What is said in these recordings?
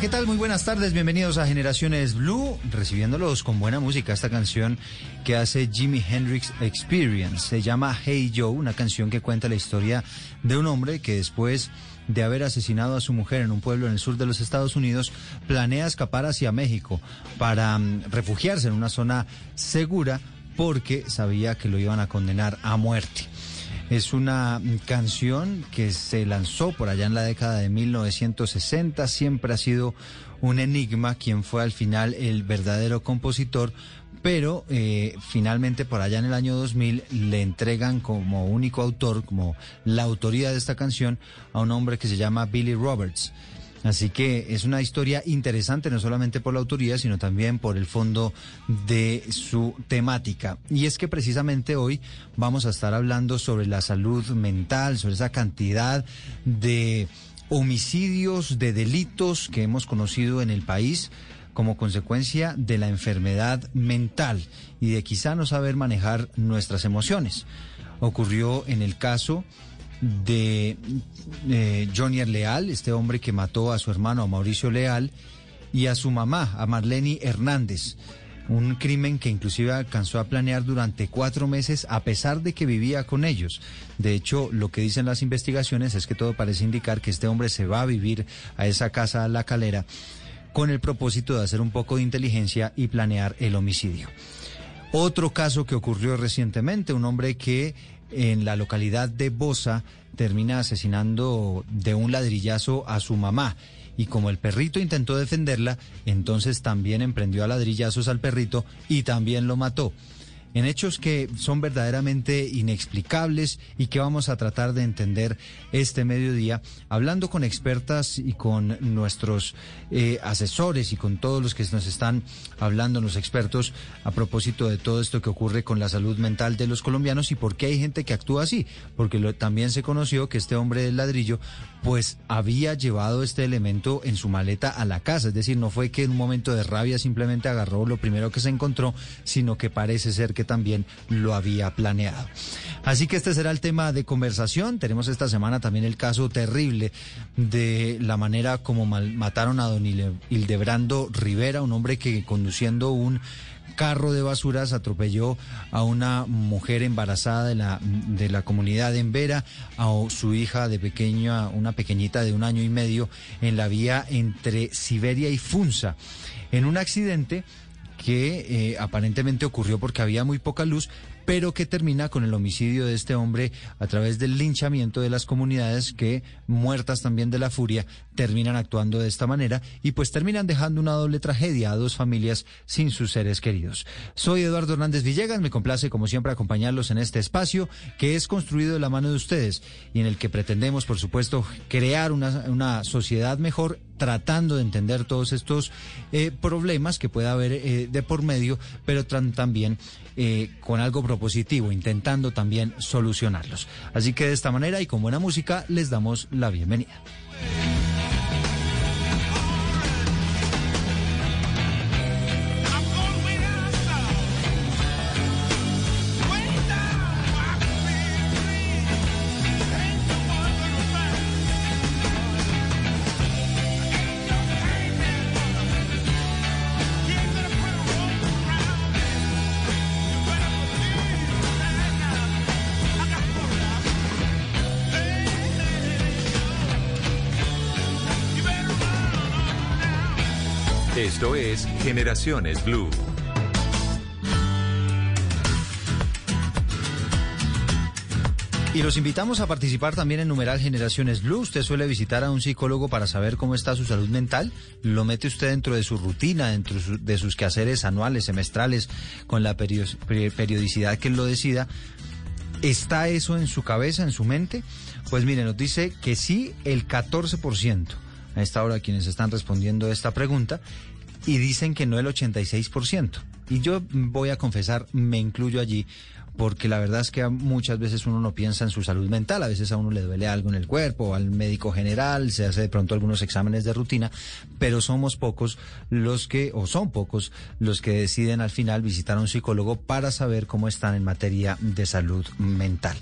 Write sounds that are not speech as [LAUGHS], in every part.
¿Qué tal? Muy buenas tardes, bienvenidos a Generaciones Blue, recibiéndolos con buena música. Esta canción que hace Jimi Hendrix Experience se llama Hey Joe, una canción que cuenta la historia de un hombre que después de haber asesinado a su mujer en un pueblo en el sur de los Estados Unidos, planea escapar hacia México para mm, refugiarse en una zona segura porque sabía que lo iban a condenar a muerte. Es una canción que se lanzó por allá en la década de 1960. Siempre ha sido un enigma quién fue al final el verdadero compositor. Pero eh, finalmente por allá en el año 2000 le entregan como único autor, como la autoría de esta canción, a un hombre que se llama Billy Roberts. Así que es una historia interesante, no solamente por la autoría, sino también por el fondo de su temática. Y es que precisamente hoy vamos a estar hablando sobre la salud mental, sobre esa cantidad de homicidios, de delitos que hemos conocido en el país como consecuencia de la enfermedad mental y de quizá no saber manejar nuestras emociones. Ocurrió en el caso de eh, Johnny Leal, este hombre que mató a su hermano a Mauricio Leal y a su mamá, a Marlene Hernández. Un crimen que inclusive alcanzó a planear durante cuatro meses a pesar de que vivía con ellos. De hecho, lo que dicen las investigaciones es que todo parece indicar que este hombre se va a vivir a esa casa a la calera con el propósito de hacer un poco de inteligencia y planear el homicidio. Otro caso que ocurrió recientemente, un hombre que en la localidad de Bosa termina asesinando de un ladrillazo a su mamá. Y como el perrito intentó defenderla, entonces también emprendió a ladrillazos al perrito y también lo mató. En hechos que son verdaderamente inexplicables y que vamos a tratar de entender este mediodía, hablando con expertas y con nuestros eh, asesores y con todos los que nos están hablando, los expertos, a propósito de todo esto que ocurre con la salud mental de los colombianos y por qué hay gente que actúa así. Porque también se conoció que este hombre del ladrillo, pues había llevado este elemento en su maleta a la casa. Es decir, no fue que en un momento de rabia simplemente agarró lo primero que se encontró, sino que parece ser que también lo había planeado. Así que este será el tema de conversación. Tenemos esta semana también el caso terrible de la manera como mataron a don Hildebrando Rivera, un hombre que conduciendo un carro de basuras atropelló a una mujer embarazada de la, de la comunidad en Vera, a su hija de pequeña, una pequeñita de un año y medio, en la vía entre Siberia y Funza. En un accidente que eh, aparentemente ocurrió porque había muy poca luz, pero que termina con el homicidio de este hombre a través del linchamiento de las comunidades que, muertas también de la furia, terminan actuando de esta manera y pues terminan dejando una doble tragedia a dos familias sin sus seres queridos. Soy Eduardo Hernández Villegas, me complace como siempre acompañarlos en este espacio que es construido de la mano de ustedes y en el que pretendemos, por supuesto, crear una, una sociedad mejor tratando de entender todos estos eh, problemas que pueda haber eh, de por medio, pero también eh, con algo propositivo, intentando también solucionarlos. Así que de esta manera y con buena música les damos la bienvenida. Generaciones Blue. Y los invitamos a participar también en numeral Generaciones Blue. Usted suele visitar a un psicólogo para saber cómo está su salud mental. Lo mete usted dentro de su rutina, dentro de sus quehaceres anuales, semestrales, con la periodicidad que él lo decida. ¿Está eso en su cabeza, en su mente? Pues mire, nos dice que sí, el 14% a esta hora quienes están respondiendo esta pregunta y dicen que no el 86%. Y yo voy a confesar, me incluyo allí, porque la verdad es que muchas veces uno no piensa en su salud mental, a veces a uno le duele algo en el cuerpo, al médico general, se hace de pronto algunos exámenes de rutina, pero somos pocos los que, o son pocos los que deciden al final visitar a un psicólogo para saber cómo están en materia de salud mental.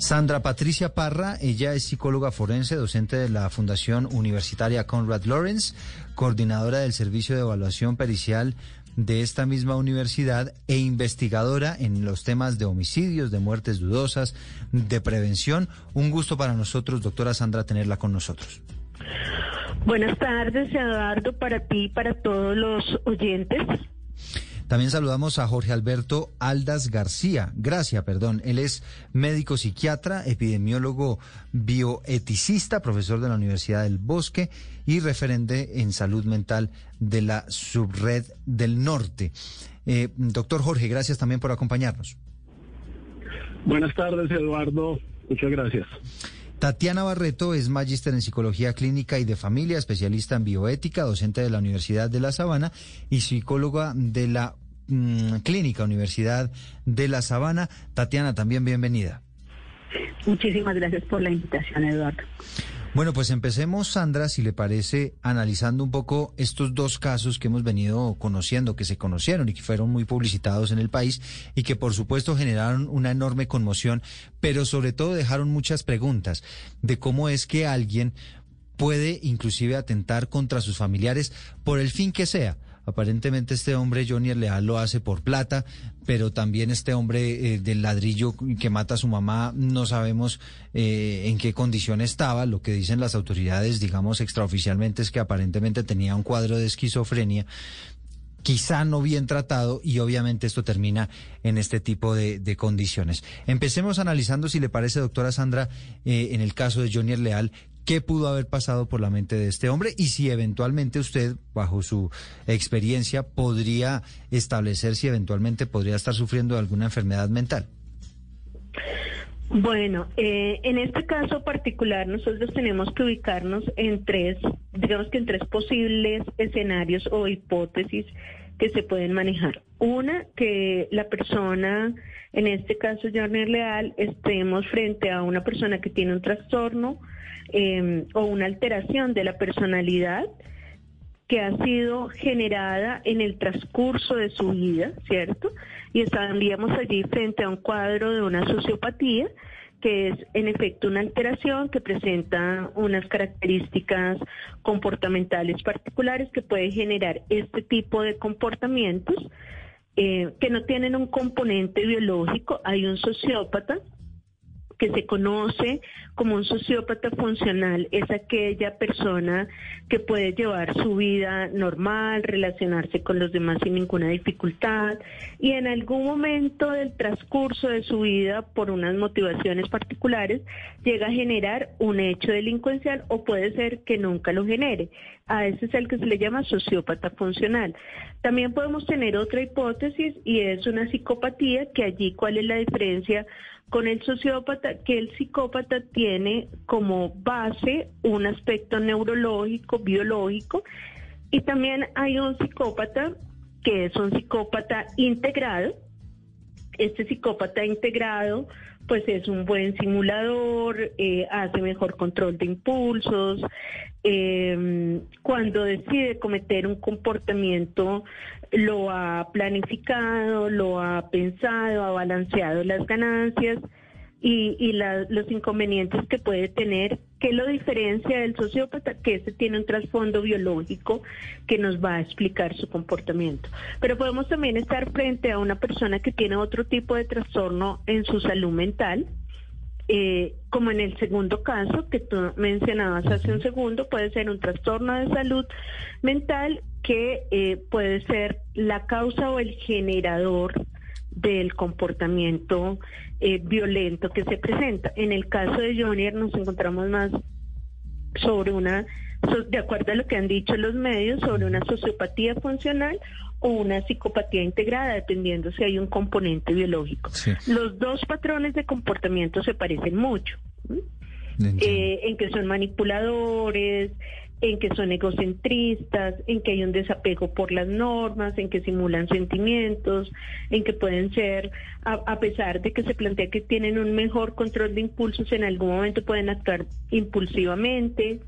Sandra Patricia Parra, ella es psicóloga forense, docente de la Fundación Universitaria Conrad Lawrence, coordinadora del Servicio de Evaluación Pericial de esta misma universidad e investigadora en los temas de homicidios, de muertes dudosas, de prevención. Un gusto para nosotros, doctora Sandra, tenerla con nosotros. Buenas tardes, Eduardo, para ti y para todos los oyentes. También saludamos a Jorge Alberto Aldas García, Gracias, perdón. Él es médico psiquiatra, epidemiólogo bioeticista, profesor de la Universidad del Bosque y referente en salud mental de la Subred del Norte. Eh, doctor Jorge, gracias también por acompañarnos. Buenas tardes, Eduardo. Muchas gracias. Tatiana Barreto es magíster en psicología clínica y de familia, especialista en bioética, docente de la Universidad de La Sabana y psicóloga de la mm, Clínica Universidad de La Sabana. Tatiana, también bienvenida. Muchísimas gracias por la invitación, Eduardo. Bueno, pues empecemos, Sandra, si le parece, analizando un poco estos dos casos que hemos venido conociendo, que se conocieron y que fueron muy publicitados en el país y que por supuesto generaron una enorme conmoción, pero sobre todo dejaron muchas preguntas de cómo es que alguien puede inclusive atentar contra sus familiares por el fin que sea Aparentemente este hombre, Johnny Leal, lo hace por plata, pero también este hombre eh, del ladrillo que mata a su mamá, no sabemos eh, en qué condición estaba. Lo que dicen las autoridades, digamos, extraoficialmente es que aparentemente tenía un cuadro de esquizofrenia quizá no bien tratado y obviamente esto termina en este tipo de, condiciones. Empecemos analizando, si le parece, doctora Sandra, eh, en el caso de Johnny Leal, qué pudo haber pasado por la mente de este hombre y si eventualmente usted, bajo su experiencia, podría establecer si eventualmente podría estar sufriendo alguna enfermedad mental. Bueno, eh, en este caso particular nosotros tenemos que ubicarnos en tres, digamos que en tres posibles escenarios o hipótesis que se pueden manejar. Una, que la persona, en este caso Jorner Leal, estemos frente a una persona que tiene un trastorno Em, o una alteración de la personalidad que ha sido generada en el transcurso de su vida, ¿cierto? y estaríamos allí frente a un cuadro de una sociopatía que es en efecto una alteración que presenta unas características comportamentales particulares que puede generar este tipo de comportamientos eh, que no tienen un componente biológico. Hay un sociópata que se conoce como un sociópata funcional es aquella persona que puede llevar su vida normal, relacionarse con los demás sin ninguna dificultad y en algún momento del transcurso de su vida, por unas motivaciones particulares, llega a generar un hecho delincuencial o puede ser que nunca lo genere. A ese es el que se le llama sociópata funcional. También podemos tener otra hipótesis y es una psicopatía, que allí cuál es la diferencia con el sociópata, que el psicópata tiene como base un aspecto neurológico, biológico, y también hay un psicópata que es un psicópata integrado. Este psicópata integrado pues es un buen simulador, eh, hace mejor control de impulsos, eh, cuando decide cometer un comportamiento lo ha planificado, lo ha pensado, ha balanceado las ganancias y, y los inconvenientes que puede tener, que lo diferencia del sociópata, que ese tiene un trasfondo biológico que nos va a explicar su comportamiento. Pero podemos también estar frente a una persona que tiene otro tipo de trastorno en su salud mental, eh, como en el segundo caso que tú mencionabas hace un segundo, puede ser un trastorno de salud mental que eh, puede ser la causa o el generador del comportamiento eh, violento que se presenta. En el caso de Jonier nos encontramos más sobre una, de acuerdo a lo que han dicho los medios, sobre una sociopatía funcional o una psicopatía integrada, dependiendo si hay un componente biológico. Los dos patrones de comportamiento se parecen mucho, eh, en que son manipuladores, en que son egocentristas, en que hay un desapego por las normas, en que simulan sentimientos, en que pueden ser, a, pesar de que se plantea que tienen un mejor control de impulsos, en algún momento pueden actuar impulsivamente.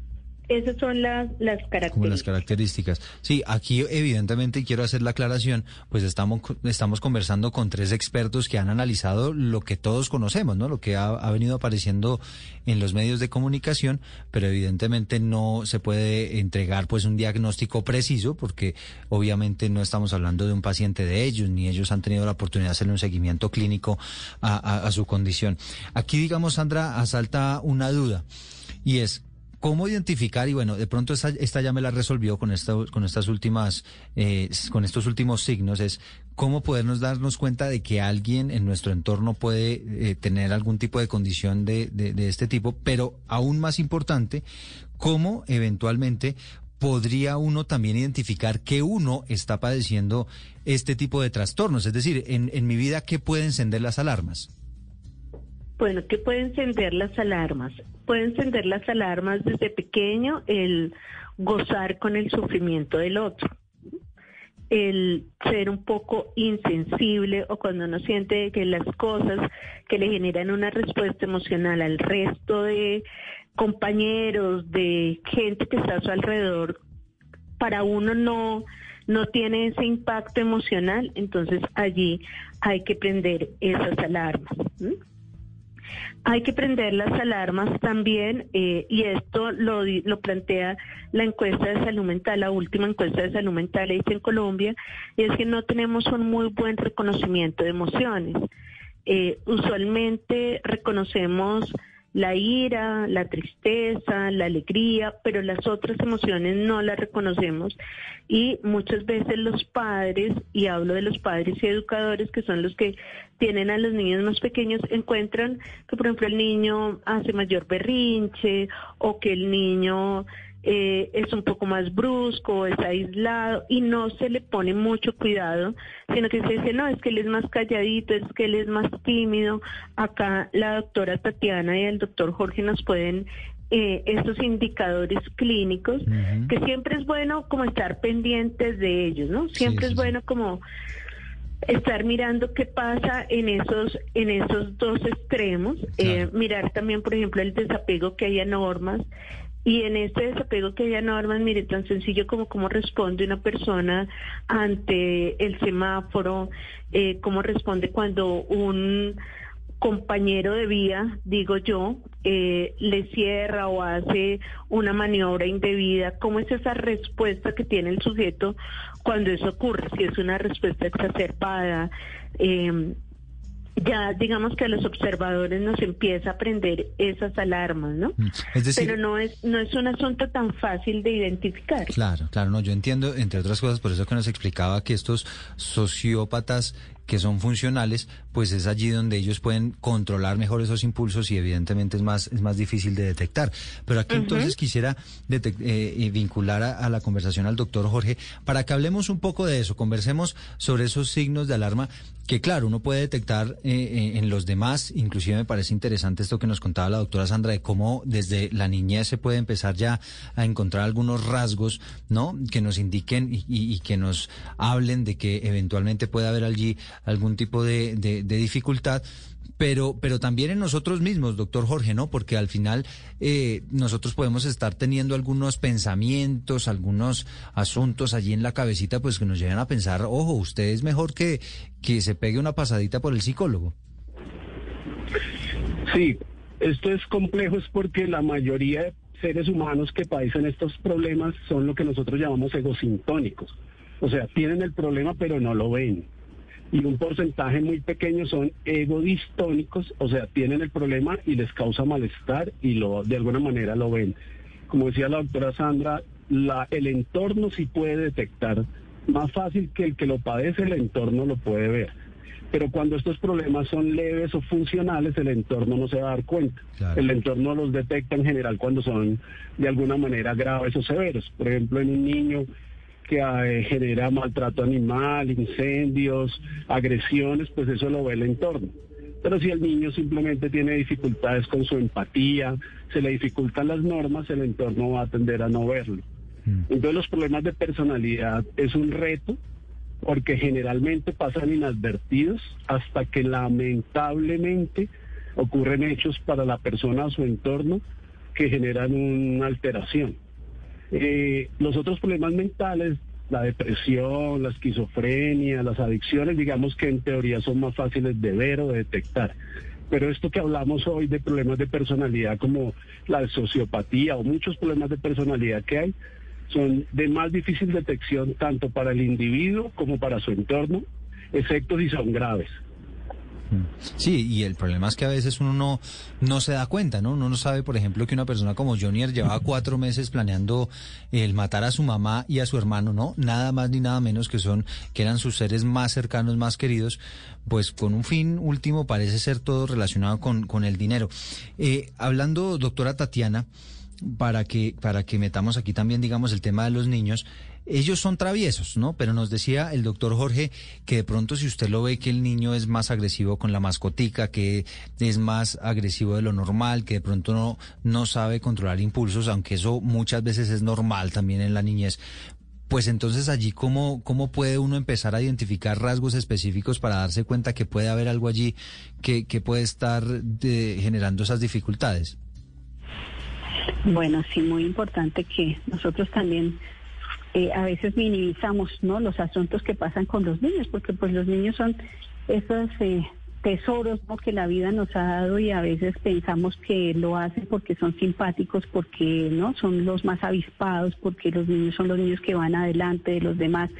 Esas son las, las características. Como las características. Sí, aquí evidentemente quiero hacer la aclaración, pues estamos, estamos conversando con tres expertos que han analizado lo que todos conocemos, ¿no? Lo que ha, ha venido apareciendo en los medios de comunicación, pero evidentemente no se puede entregar pues un diagnóstico preciso porque obviamente no estamos hablando de un paciente de ellos, ni ellos han tenido la oportunidad de hacerle un seguimiento clínico a, a, a su condición. Aquí, digamos, Sandra, asalta una duda y es, ¿Cómo identificar? Y bueno, de pronto esta, esta ya me la resolvió con, esta, con estas últimas, eh, con estos últimos signos, es cómo podernos darnos cuenta de que alguien en nuestro entorno puede eh, tener algún tipo de condición de, este tipo, pero aún más importante, cómo eventualmente podría uno también identificar que uno está padeciendo este tipo de trastornos. Es decir, en, en mi vida, ¿qué puede encender las alarmas? Bueno, ¿qué puede encender las alarmas? Puede encender las alarmas desde pequeño el gozar con el sufrimiento del otro, el ser un poco insensible o cuando uno siente que las cosas que le generan una respuesta emocional al resto de compañeros, de gente que está a su alrededor, para uno no no tiene ese impacto emocional, entonces allí hay que prender esas alarmas. Hay que prender las alarmas también, eh, y esto lo, lo plantea la encuesta de salud mental, la última encuesta de salud mental hecha en Colombia, y es que no tenemos un muy buen reconocimiento de emociones. Eh, usualmente reconocemos la ira, la tristeza, la alegría, pero las otras emociones no las reconocemos. Y muchas veces los padres, y hablo de los padres y educadores que son los que tienen a los niños más pequeños, encuentran que por ejemplo el niño hace mayor berrinche o que el niño eh, es un poco más brusco, es aislado y no se le pone mucho cuidado, sino que se dice, no, es que él es más calladito, es que él es más tímido. Acá la doctora Tatiana y el doctor Jorge nos pueden eh, estos indicadores clínicos, que siempre es bueno como estar pendientes de ellos, ¿no? Siempre es bueno como estar mirando qué pasa en esos en esos dos extremos, eh, mirar también, por ejemplo, el desapego que hay a normas, Y en este desapego que haya normas, mire, tan sencillo como cómo responde una persona ante el semáforo, eh, cómo responde cuando un compañero de vía, digo yo, eh, le cierra o hace una maniobra indebida, ¿cómo es esa respuesta que tiene el sujeto cuando eso ocurre? Si es una respuesta exacerbada, eh, ya digamos que a los observadores nos empieza a prender esas alarmas, ¿no? Mm. Es decir, Pero no es no es un asunto tan fácil de identificar. Claro, claro, no, yo entiendo, entre otras cosas, por eso que nos explicaba que estos sociópatas que son funcionales, pues es allí donde ellos pueden controlar mejor esos impulsos y evidentemente es más, es más difícil de detectar. Pero aquí entonces quisiera eh, y vincular a, a la conversación al doctor Jorge para que hablemos un poco de eso, conversemos sobre esos signos de alarma que claro, uno puede detectar eh, eh, en los demás, inclusive me parece interesante esto que nos contaba la doctora Sandra de cómo desde la niñez se puede empezar ya a encontrar algunos rasgos, ¿no? Que nos indiquen y, y- y que nos hablen de que eventualmente puede haber allí algún tipo de, dificultad. Pero, pero también en nosotros mismos, doctor Jorge, ¿no? Porque al final eh, nosotros podemos estar teniendo algunos pensamientos, algunos asuntos allí en la cabecita, pues que nos llevan a pensar, ojo, usted es mejor que, que se pegue una pasadita por el psicólogo. Sí, esto es complejo es porque la mayoría de seres humanos que padecen estos problemas son lo que nosotros llamamos egosintónicos. O sea, tienen el problema pero no lo ven. Y un porcentaje muy pequeño son egodistónicos, o sea, tienen el problema y les causa malestar y lo de alguna manera lo ven. Como decía la doctora Sandra, la, el entorno sí puede detectar. Más fácil que el que lo padece, el entorno lo puede ver. Pero cuando estos problemas son leves o funcionales, el entorno no se va a dar cuenta. Claro. El entorno los detecta en general cuando son de alguna manera graves o severos. Por ejemplo, en un niño que eh, genera maltrato animal, incendios, agresiones, pues eso lo ve el entorno. Pero si el niño simplemente tiene dificultades con su empatía, se le dificultan las normas, el entorno va a tender a no verlo. Entonces los problemas de personalidad es un reto porque generalmente pasan inadvertidos hasta que lamentablemente ocurren hechos para la persona o su entorno que generan una alteración. Eh, los otros problemas mentales, la depresión, la esquizofrenia, las adicciones, digamos que en teoría son más fáciles de ver o de detectar. Pero esto que hablamos hoy de problemas de personalidad como la sociopatía o muchos problemas de personalidad que hay, son de más difícil detección tanto para el individuo como para su entorno, excepto si son graves. Sí, y el problema es que a veces uno no, no se da cuenta, ¿no? Uno no sabe, por ejemplo, que una persona como Jonier llevaba [LAUGHS] cuatro meses planeando el matar a su mamá y a su hermano, ¿no? Nada más ni nada menos que son, que eran sus seres más cercanos, más queridos, pues con un fin último parece ser todo relacionado con, con el dinero. Eh, hablando, doctora Tatiana, para que, para que metamos aquí también, digamos, el tema de los niños. Ellos son traviesos, ¿no? Pero nos decía el doctor Jorge que de pronto si usted lo ve que el niño es más agresivo con la mascotica, que es más agresivo de lo normal, que de pronto no, no sabe controlar impulsos, aunque eso muchas veces es normal también en la niñez, pues entonces allí cómo, cómo puede uno empezar a identificar rasgos específicos para darse cuenta que puede haber algo allí que, que puede estar generando esas dificultades. Bueno, sí, muy importante que nosotros también eh, a veces minimizamos ¿no? los asuntos que pasan con los niños, porque pues los niños son esos eh, tesoros que la vida nos ha dado y a veces pensamos que lo hacen porque son simpáticos, porque no son los más avispados, porque los niños son los niños que van adelante de los demás.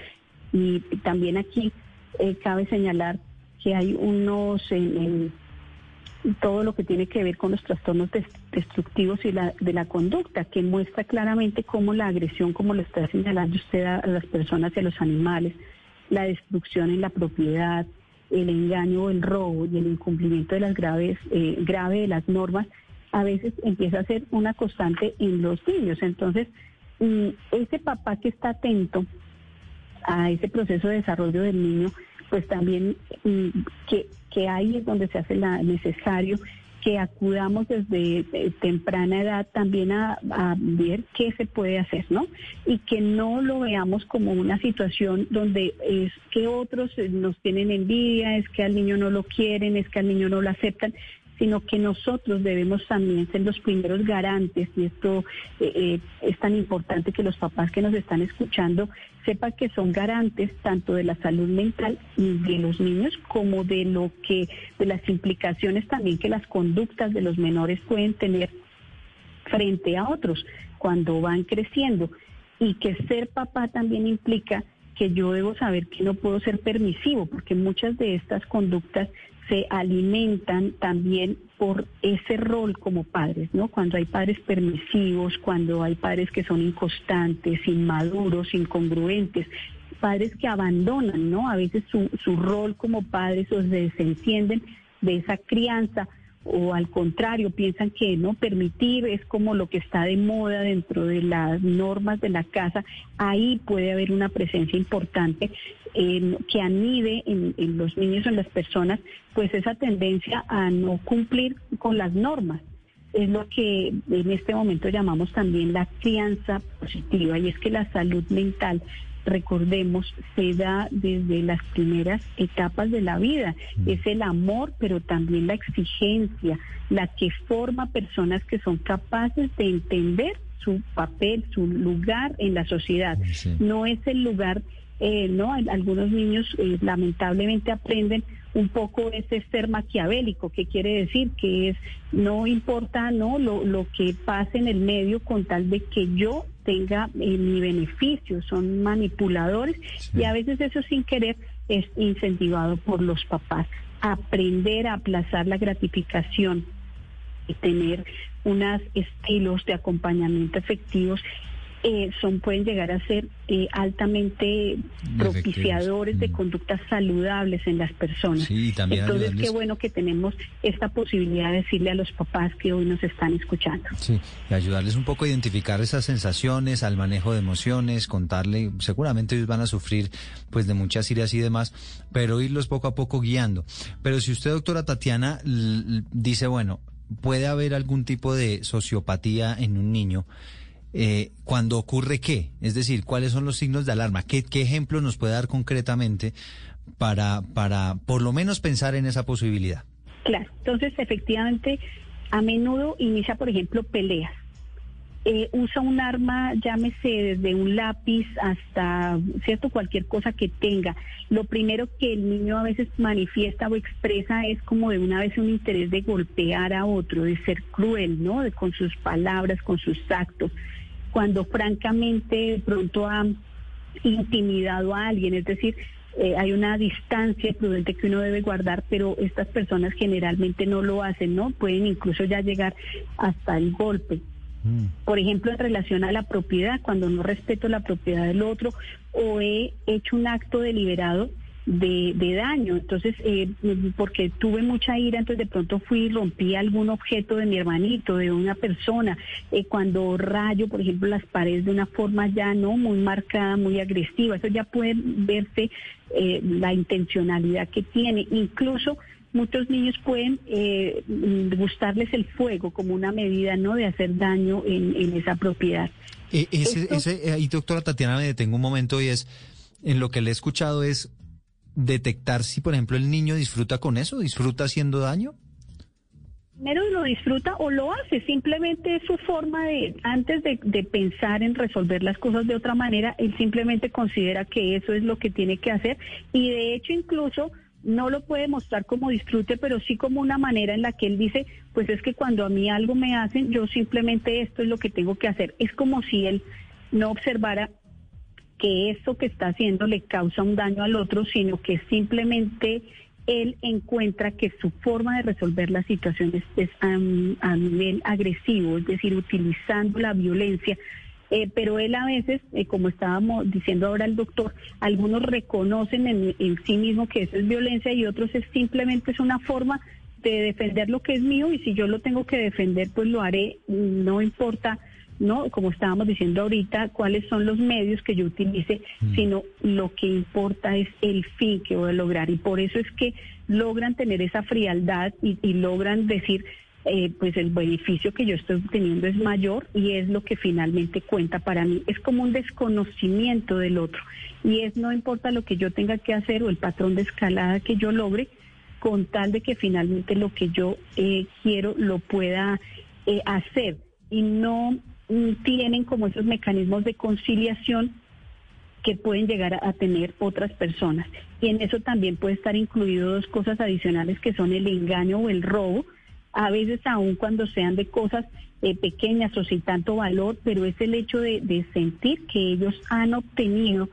Y también aquí eh, cabe señalar que hay unos en todo lo que tiene que ver con los trastornos des- destructivos y la, de la conducta, que muestra claramente cómo la agresión, como lo está señalando usted a, a las personas y a los animales, la destrucción en la propiedad, el engaño o el robo y el incumplimiento de las graves, eh, grave de las normas, a veces empieza a ser una constante en los niños. Entonces, mm, ese papá que está atento a ese proceso de desarrollo del niño, pues también mm, que, que ahí es donde se hace la necesario que acudamos desde eh, temprana edad también a, a ver qué se puede hacer, ¿no? Y que no lo veamos como una situación donde es que otros eh, nos tienen envidia, es que al niño no lo quieren, es que al niño no lo aceptan, sino que nosotros debemos también ser los primeros garantes, y esto eh, eh, es tan importante que los papás que nos están escuchando sepan que son garantes tanto de la salud mental de los niños como de lo que, de las implicaciones también que las conductas de los menores pueden tener frente a otros cuando van creciendo. Y que ser papá también implica que yo debo saber que no puedo ser permisivo, porque muchas de estas conductas se alimentan también por ese rol como padres, ¿no? Cuando hay padres permisivos, cuando hay padres que son inconstantes, inmaduros, incongruentes, padres que abandonan, ¿no? A veces su, su rol como padres o se desentienden de esa crianza o al contrario piensan que no permitir es como lo que está de moda dentro de las normas de la casa, ahí puede haber una presencia importante que anide en, en los niños o en las personas, pues esa tendencia a no cumplir con las normas es lo que en este momento llamamos también la crianza positiva y es que la salud mental recordemos, se da desde las primeras etapas de la vida. Mm. Es el amor, pero también la exigencia, la que forma personas que son capaces de entender su papel, su lugar en la sociedad. No es el lugar, eh, ¿no? Algunos niños eh, lamentablemente aprenden un poco ese ser maquiavélico, que quiere decir que es no importa no lo, lo que pase en el medio con tal de que yo tenga eh, mi beneficio, son manipuladores y a veces eso sin querer es incentivado por los papás. Aprender a aplazar la gratificación y tener unos estilos de acompañamiento efectivos eh, son pueden llegar a ser eh, altamente propiciadores de mm. conductas saludables en las personas. Entonces, qué bueno que tenemos esta posibilidad de decirle a los papás que hoy nos están escuchando. Sí, y ayudarles un poco a identificar esas sensaciones, al manejo de emociones, contarle, seguramente ellos van a sufrir pues de muchas iras y demás, pero irlos poco a poco guiando. Pero si usted, doctora Tatiana, dice, bueno, puede haber algún tipo de sociopatía en un niño, eh, cuando ocurre qué, es decir, cuáles son los signos de alarma, qué, qué ejemplo nos puede dar concretamente para, para por lo menos pensar en esa posibilidad. Claro, entonces efectivamente a menudo inicia, por ejemplo, peleas. Eh, usa un arma, llámese desde un lápiz hasta, ¿cierto? Cualquier cosa que tenga. Lo primero que el niño a veces manifiesta o expresa es como de una vez un interés de golpear a otro, de ser cruel, ¿no? De, con sus palabras, con sus actos cuando francamente pronto ha intimidado a alguien, es decir, eh, hay una distancia prudente que uno debe guardar, pero estas personas generalmente no lo hacen, ¿no? Pueden incluso ya llegar hasta el golpe. Mm. Por ejemplo, en relación a la propiedad, cuando no respeto la propiedad del otro o he hecho un acto deliberado de, daño. Entonces, eh, porque tuve mucha ira, entonces de pronto fui y rompí algún objeto de mi hermanito, de una persona. Eh, cuando rayo, por ejemplo, las paredes de una forma ya no muy marcada, muy agresiva, eso ya puede verse eh, la intencionalidad que tiene. Incluso muchos niños pueden gustarles el fuego como una medida no de hacer daño en, en esa propiedad. ese, ese, y doctora Tatiana, me detengo un momento y es, en lo que le he escuchado es detectar si, por ejemplo, el niño disfruta con eso, disfruta haciendo daño? Primero lo disfruta o lo hace, simplemente es su forma de, antes de, de, pensar en resolver las cosas de otra manera, él simplemente considera que eso es lo que tiene que hacer y de hecho incluso no lo puede mostrar como disfrute, pero sí como una manera en la que él dice, pues es que cuando a mí algo me hacen, yo simplemente esto es lo que tengo que hacer. Es como si él no observara que esto que está haciendo le causa un daño al otro, sino que simplemente él encuentra que su forma de resolver las situaciones es a, nivel agresivo, es decir, utilizando la violencia. Eh, pero él a veces, eh, como estábamos diciendo ahora el doctor, algunos reconocen en, en, sí mismo que eso es violencia y otros es simplemente es una forma de defender lo que es mío y si yo lo tengo que defender, pues lo haré, no importa ¿no? Como estábamos diciendo ahorita, cuáles son los medios que yo utilice, mm. sino lo que importa es el fin que voy a lograr. Y por eso es que logran tener esa frialdad y, logran decir, eh, pues el beneficio que yo estoy teniendo es mayor y es lo que finalmente cuenta para mí. Es como un desconocimiento del otro y es no importa lo que yo tenga que hacer o el patrón de escalada que yo logre, con tal de que finalmente lo que yo eh, quiero lo pueda eh, hacer y no tienen como esos mecanismos de conciliación que pueden llegar a, tener otras personas. Y en eso también puede estar incluido dos cosas adicionales que son el engaño o el robo, a veces aún cuando sean de cosas eh, pequeñas o sin tanto valor, pero es el hecho de sentir que ellos han obtenido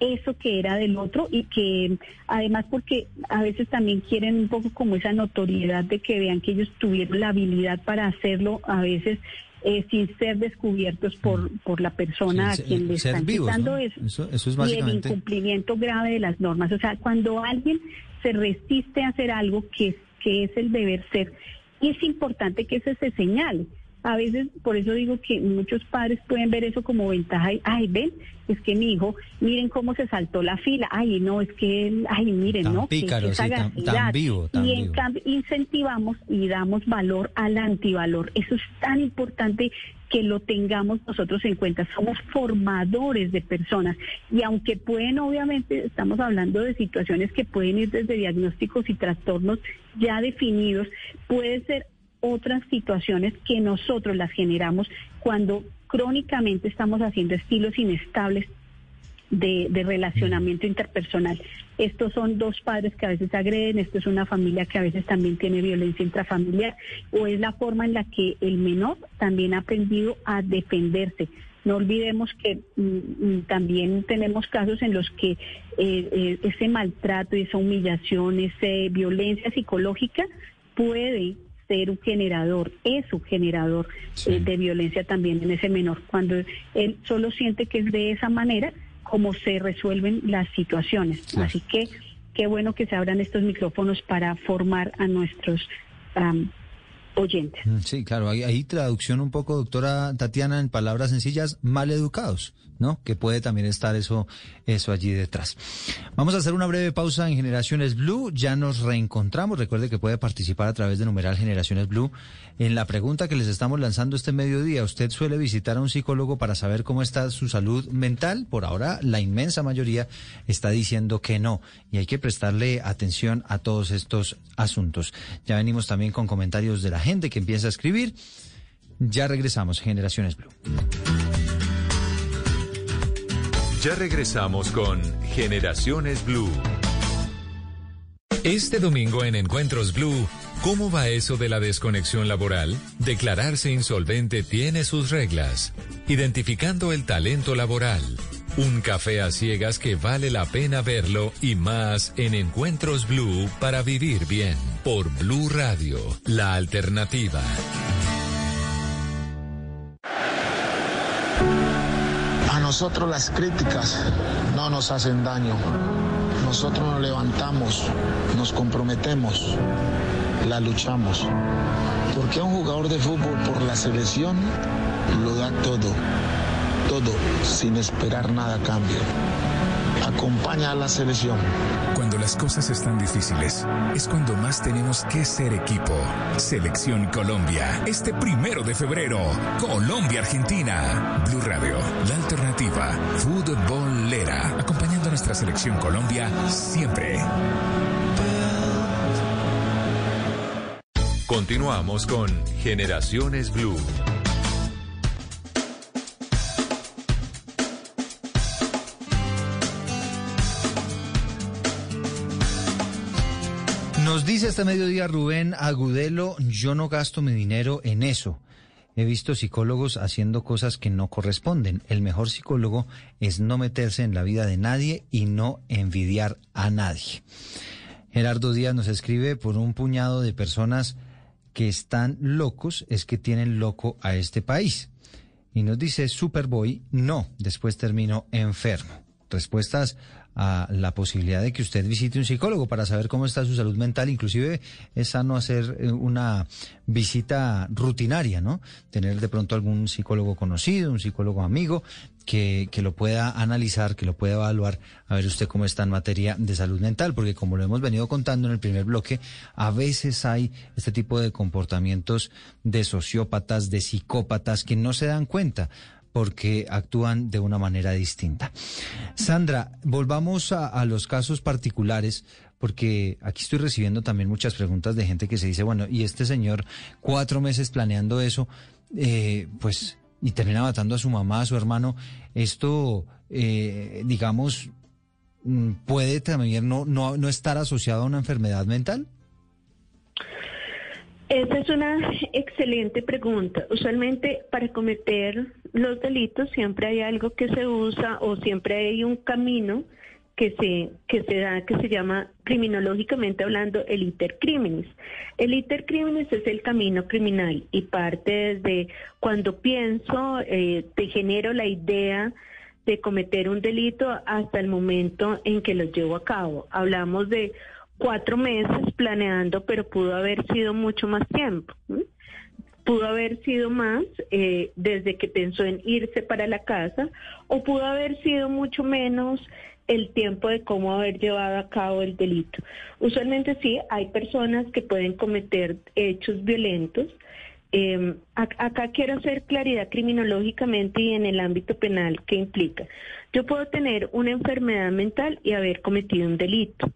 eso que era del otro y que además porque a veces también quieren un poco como esa notoriedad de que vean que ellos tuvieron la habilidad para hacerlo a veces eh, sin ser descubiertos por, por la persona a quien le están vivos, quitando ¿no? eso. Eso- eso es Y el incumplimiento grave de las normas. O sea, cuando alguien se resiste a hacer algo que, que es el deber ser, es importante que eso se señale. A veces, por eso digo que muchos padres pueden ver eso como ventaja y, ay, ven, es que mi hijo, miren cómo se saltó la fila, ay, no, es que, él, ay, miren, Tan no, pícaro, que sí, tan- tan vivo, tan y en vivo. cambio incentivamos y damos valor al antivalor. Eso es tan importante que lo tengamos nosotros en cuenta. Somos formadores de personas y aunque pueden, obviamente, estamos hablando de situaciones que pueden ir desde diagnósticos y trastornos ya definidos, puede ser otras situaciones que nosotros las generamos cuando crónicamente estamos haciendo estilos inestables de, relacionamiento interpersonal. Estos son dos padres que a veces agreden, esto es una familia que a veces también tiene violencia intrafamiliar, o es la forma en la que el menor también ha aprendido a defenderse. No olvidemos que mm, mm, también tenemos casos en los que eh, eh, ese maltrato, esa humillación, esa violencia psicológica puede ser un generador, es un generador eh, de violencia también en ese menor. Cuando él solo siente que es de esa manera como se resuelven las situaciones. Así que qué bueno que se abran estos micrófonos para formar a nuestros am, oyentes. Mm, Sí, claro, hay, hay traducción un poco, doctora Tatiana, en palabras sencillas, mal educados, ¿no? Que puede también estar eso, eso allí detrás. Vamos a hacer una breve pausa en Generaciones Blue, ya nos reencontramos, recuerde que puede participar a través de numeral Generaciones Blue. En la pregunta que les estamos lanzando este mediodía, ¿usted suele visitar a un psicólogo para saber cómo está su salud mental? Por ahora, la inmensa mayoría está diciendo que no, y hay que prestarle atención a todos estos asuntos. Ya venimos también con comentarios de la gente que empieza a escribir. Ya regresamos, Generaciones Blue. Ya regresamos con Generaciones Blue. Este domingo en Encuentros Blue, ¿cómo va eso de la desconexión laboral? Declararse insolvente tiene sus reglas. Identificando el talento laboral. Un café a ciegas que vale la pena verlo y más en Encuentros Blue para vivir bien. Por Blue Radio, la alternativa. Nosotros las críticas no nos hacen daño. Nosotros nos levantamos, nos comprometemos, la luchamos. Porque un jugador de fútbol por la selección lo da todo, todo, sin esperar nada a cambio. Acompaña a la selección. Las cosas están difíciles, es cuando más tenemos que ser equipo. Selección Colombia, este primero de febrero, Colombia-Argentina. Blue Radio, la alternativa, futbolera, acompañando a nuestra selección Colombia siempre. Continuamos con Generaciones Blue. Dice este mediodía Rubén Agudelo, yo no gasto mi dinero en eso. He visto psicólogos haciendo cosas que no corresponden. El mejor psicólogo es no meterse en la vida de nadie y no envidiar a nadie. Gerardo Díaz nos escribe por un puñado de personas que están locos, es que tienen loco a este país. Y nos dice Superboy, no, después termino enfermo. Respuestas a la posibilidad de que usted visite un psicólogo para saber cómo está su salud mental. Inclusive es sano hacer eh, una visita rutinaria, ¿no? Tener de pronto algún psicólogo conocido, un psicólogo amigo que, que lo pueda analizar, que lo pueda evaluar, a ver usted cómo está en materia de salud mental, porque como lo hemos venido contando en el primer bloque, a veces hay este tipo de comportamientos de sociópatas, de psicópatas que no se dan cuenta porque actúan de una manera distinta. Sandra, volvamos a, los casos particulares porque aquí estoy recibiendo también muchas preguntas de gente que se dice, bueno, y este señor cuatro meses planeando eso, eh, pues, y termina matando a su mamá, a su hermano, esto, eh, digamos, mm, puede también no, no, no estar asociado a una enfermedad mental. Esa es una excelente pregunta. Usualmente para cometer los delitos siempre hay algo que se usa o siempre hay un camino que se, que se da, que se llama criminológicamente hablando el iter criminis. El iter criminis es el camino criminal y parte desde cuando pienso, eh, te genero la idea de cometer un delito hasta el momento en que lo llevo a cabo. Hablamos de cuatro meses planeando, pero pudo haber sido mucho más tiempo. Pudo haber sido más eh, desde que pensó en irse para la casa o pudo haber sido mucho menos el tiempo de cómo haber llevado a cabo el delito. Usualmente sí, hay personas que pueden cometer hechos violentos. Eh, acá quiero hacer claridad criminológicamente y en el ámbito penal qué implica. Yo puedo tener una enfermedad mental y haber cometido un delito,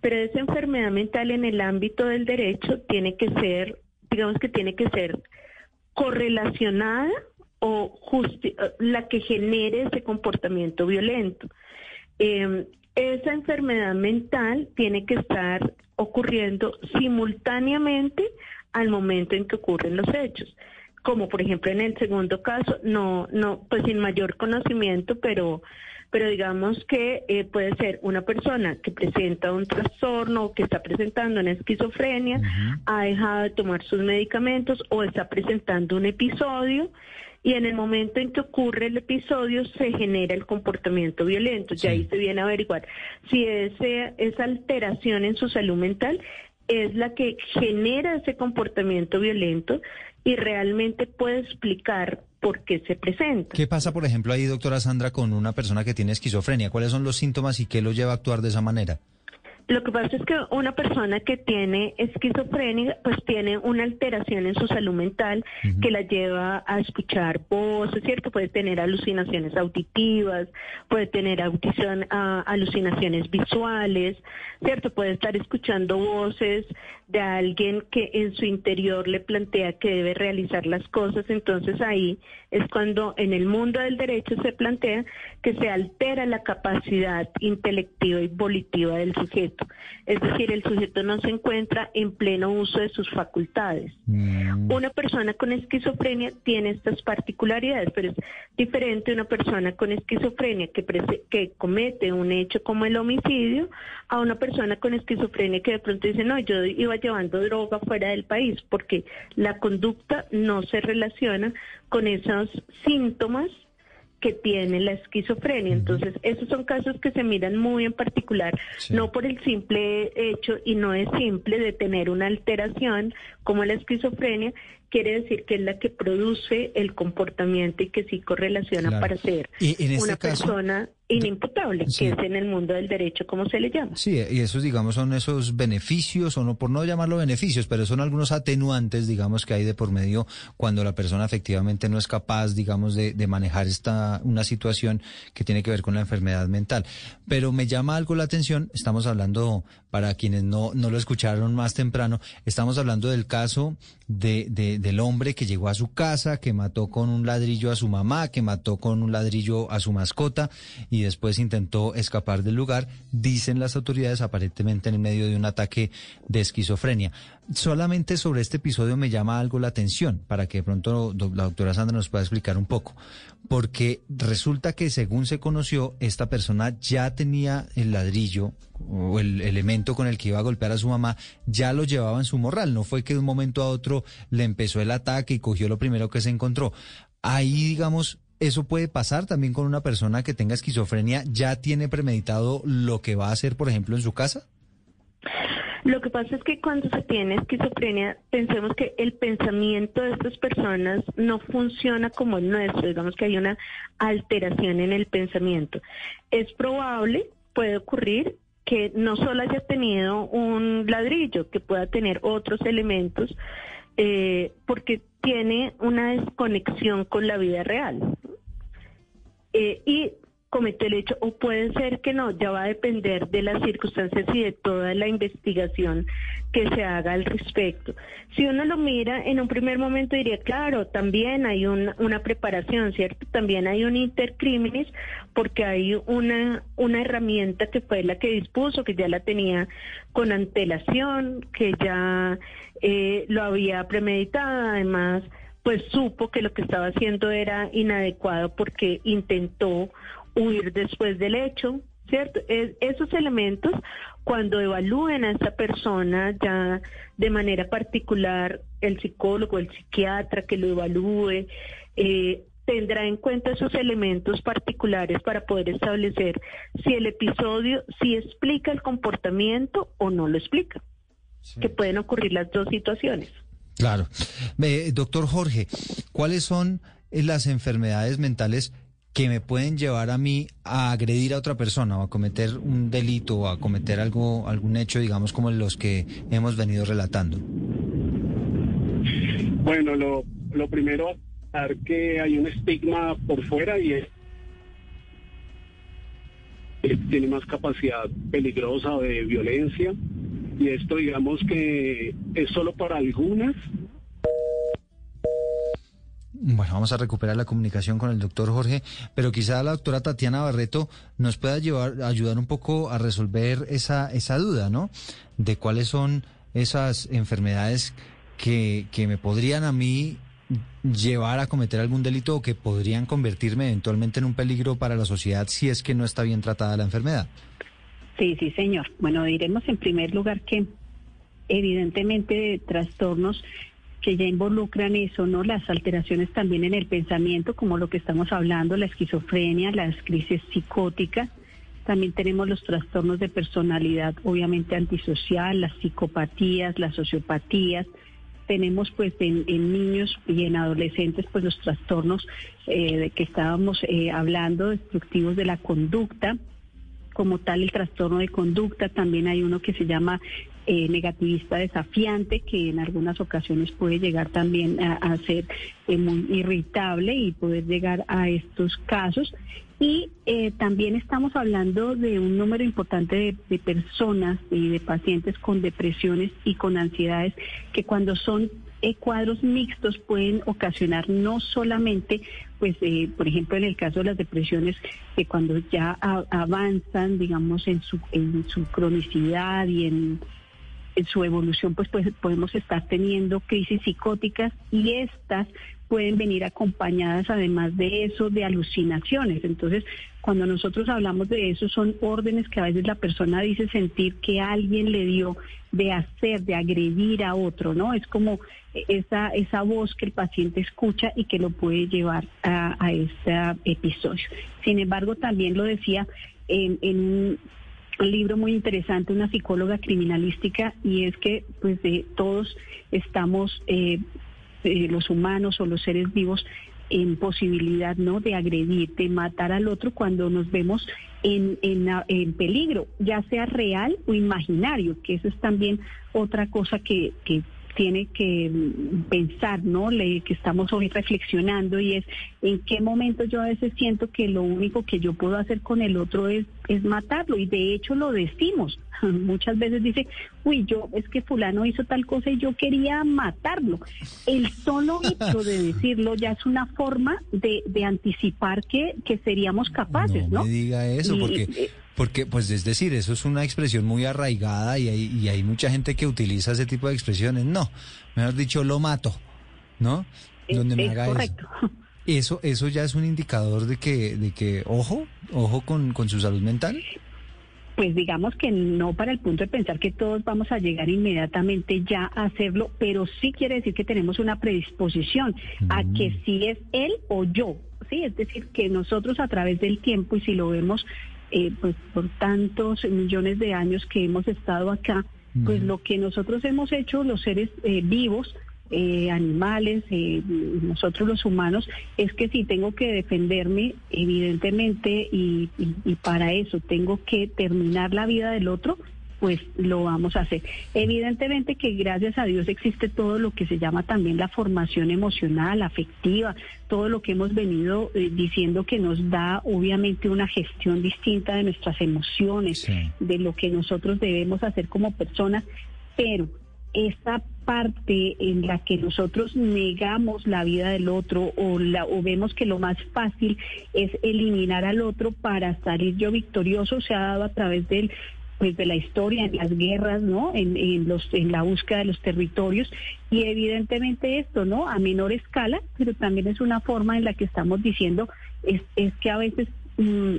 pero esa enfermedad mental en el ámbito del derecho tiene que ser, digamos que tiene que ser correlacionada o la que genere ese comportamiento violento. Eh, esa enfermedad mental tiene que estar ocurriendo simultáneamente al momento en que ocurren los hechos. Como por ejemplo en el segundo caso, no, no, pues sin mayor conocimiento, pero, pero digamos que eh, puede ser una persona que presenta un trastorno o que está presentando una esquizofrenia, ha dejado de tomar sus medicamentos o está presentando un episodio y en el momento en que ocurre el episodio se genera el comportamiento violento. Ya ahí se viene a averiguar si ese, esa alteración en su salud mental es la que genera ese comportamiento violento y realmente puede explicar por qué se presenta. ¿Qué pasa, por ejemplo, ahí, doctora Sandra, con una persona que tiene esquizofrenia? ¿Cuáles son los síntomas y qué lo lleva a actuar de esa manera? Lo que pasa es que una persona que tiene esquizofrenia, pues tiene una alteración en su salud mental que la lleva a escuchar voces, ¿cierto? Puede tener alucinaciones auditivas, puede tener audición, ah, alucinaciones visuales, ¿cierto? Puede estar escuchando voces de alguien que en su interior le plantea que debe realizar las cosas. Entonces ahí es cuando en el mundo del derecho se plantea que se altera la capacidad intelectiva y volitiva del sujeto. Es decir, el sujeto no se encuentra en pleno uso de sus facultades. Mm. Una persona con esquizofrenia tiene estas particularidades, pero es diferente una persona con esquizofrenia que, que comete un hecho como el homicidio a una persona con esquizofrenia que de pronto dice, no, yo iba llevando droga fuera del país, porque la conducta no se relaciona con síntomas que tiene la esquizofrenia. Entonces, esos son casos que se miran muy en particular, no por el simple hecho, y no es simple de tener una alteración como la esquizofrenia, quiere decir que es la que produce el comportamiento y que sí correlaciona para ser este una persona inimputable, que es en el mundo del derecho como se le llama. Sí, y esos, digamos, son esos beneficios, o no por no llamarlo beneficios, pero son algunos atenuantes, digamos, que hay de por medio cuando la persona efectivamente no es capaz, digamos, de, de manejar esta una situación que tiene que ver con la enfermedad mental. Pero me llama algo la atención, estamos hablando, para quienes no, no lo escucharon más temprano, estamos hablando del caso de, de, del hombre que llegó a su casa, que mató con un ladrillo a su mamá, que mató con un ladrillo a su mascota, y después intentó escapar del lugar, dicen las autoridades aparentemente en medio de un ataque de esquizofrenia. Solamente sobre este episodio me llama algo la atención, para que de pronto la doctora Sandra nos pueda explicar un poco, porque resulta que según se conoció, esta persona ya tenía el ladrillo o el elemento con el que iba a golpear a su mamá, ya lo llevaba en su morral, no fue que de un momento a otro le empezó el ataque y cogió lo primero que se encontró. Ahí, digamos, ¿Eso puede pasar también con una persona que tenga esquizofrenia? ¿Ya tiene premeditado lo que va a hacer, por ejemplo, en su casa? Lo que pasa es que cuando se tiene esquizofrenia, pensemos que el pensamiento de estas personas no funciona como el nuestro, digamos que hay una alteración en el pensamiento. Es probable, puede ocurrir, que no solo haya tenido un ladrillo, que pueda tener otros elementos, eh, porque tiene una desconexión con la vida real. eh, y comete el hecho o puede ser que no, ya va a depender de las circunstancias y de toda la investigación que se haga al respecto. Si uno lo mira en un primer momento diría, claro, también hay un- una preparación, ¿cierto? También hay un intercriminis porque hay una, una herramienta que fue la que dispuso, que ya la tenía con antelación, que ya eh, lo había premeditado, además pues supo que lo que estaba haciendo era inadecuado porque intentó huir después del hecho, ¿cierto? Es- esos elementos, cuando evalúen a esa persona ya de manera particular, el psicólogo, el psiquiatra que lo evalúe, eh, tendrá en cuenta esos elementos particulares para poder establecer si el episodio, si explica el comportamiento o no lo explica, que pueden ocurrir las dos situaciones. Claro. Eh, doctor Jorge, ¿cuáles son eh, las enfermedades mentales que me pueden llevar a mí a agredir a otra persona o a cometer un delito o a cometer algo, algún hecho, digamos, como los que hemos venido relatando? Bueno, lo, lo primero, dar que hay un estigma por fuera y es que tiene más capacidad peligrosa de violencia y esto digamos que es solo para algunas Bueno, vamos a recuperar la comunicación con el doctor Jorge, pero quizá la doctora Tatiana Barreto nos pueda llevar, ayudar un poco a resolver esa, esa duda, ¿no? De cuáles son esas enfermedades que, que me podrían a mí llevar a cometer algún delito o que podrían convertirme eventualmente en un peligro para la sociedad si es que no está bien tratada la enfermedad. Sí, sí, señor. Bueno, diremos en primer lugar que evidentemente de trastornos que ya involucran eso, ¿no? Las alteraciones también en el pensamiento, como lo que estamos hablando, la esquizofrenia, las crisis psicóticas. También tenemos los trastornos de personalidad, obviamente antisocial, las psicopatías, las sociopatías. Tenemos pues en, niños y en adolescentes pues los trastornos eh, que estábamos eh, hablando, destructivos de la conducta, como tal el trastorno de conducta, también hay uno que se llama eh, negativista desafiante, que en algunas ocasiones puede llegar también a, ser eh, muy irritable y poder llegar a estos casos. Y eh, también estamos hablando de un número importante de, personas y de pacientes con depresiones y con ansiedades que cuando son eh, cuadros mixtos pueden ocasionar no solamente, pues, eh, por ejemplo, en el caso de las depresiones, que cuando ya avanzan, digamos, en su, en su cronicidad y en, su evolución, pues, pues podemos estar teniendo crisis psicóticas y estas pueden venir acompañadas, además de eso, de alucinaciones. Entonces, cuando nosotros hablamos de eso, son órdenes que a veces la persona dice sentir que alguien le dio de hacer, de agredir a otro, ¿no? Es como esa, esa voz que el paciente escucha y que lo puede llevar a, a este episodio. Sin embargo, también lo decía en, en libro muy interesante, una psicóloga criminalística, y es que pues de todos estamos, eh, eh, los humanos o los seres vivos, en posibilidad no de agredir, de matar al otro cuando nos vemos en, en, en peligro, ya sea real o imaginario, que eso es también otra cosa que tiene que mm, pensar, ¿no? Le, que estamos hoy reflexionando y es en qué momento yo a veces siento que lo único que yo puedo hacer con el otro es, es matarlo y de hecho lo decimos. [LAUGHS] Muchas veces dice, uy, yo es que fulano hizo tal cosa y yo quería matarlo. El solo hecho de [LAUGHS] decirlo ya es una forma de, de anticipar que, que seríamos capaces, ¿no? me diga eso, Y- porque, eh, porque, pues es decir, eso es una expresión muy arraigada y hay, y hay mucha gente que utiliza ese tipo de expresiones. No, mejor dicho, lo mato, ¿no? Donde me es haga correcto. eso. [LAUGHS] Eso, eso ya es un indicador de que, de que, ojo, ojo con, con su salud mental. Pues digamos que no para el punto de pensar que todos vamos a llegar inmediatamente ya a hacerlo, pero sí quiere decir que tenemos una predisposición a que si es él o yo, sí, es decir, que nosotros a través del tiempo y si lo vemos eh, pues por tantos millones de años que hemos estado acá, pues lo que nosotros hemos hecho los seres eh, vivos eh, animales, eh, nosotros los humanos, es que si tengo que defenderme, evidentemente, y, y- y para eso tengo que terminar la vida del otro, pues lo vamos a hacer. Evidentemente que gracias a Dios existe todo lo que se llama también la formación emocional, afectiva, todo lo que hemos venido eh, diciendo que nos da obviamente una gestión distinta de nuestras emociones, de lo que nosotros debemos hacer como personas, pero esta parte en la que nosotros negamos la vida del otro o, la, o vemos que lo más fácil es eliminar al otro para salir yo victorioso se ha dado a través del pues de la historia, en las guerras, ¿no? En, en, los, en la búsqueda de los territorios y evidentemente esto, ¿no? A menor escala, pero también es una forma en la que estamos diciendo es, es que a veces mm,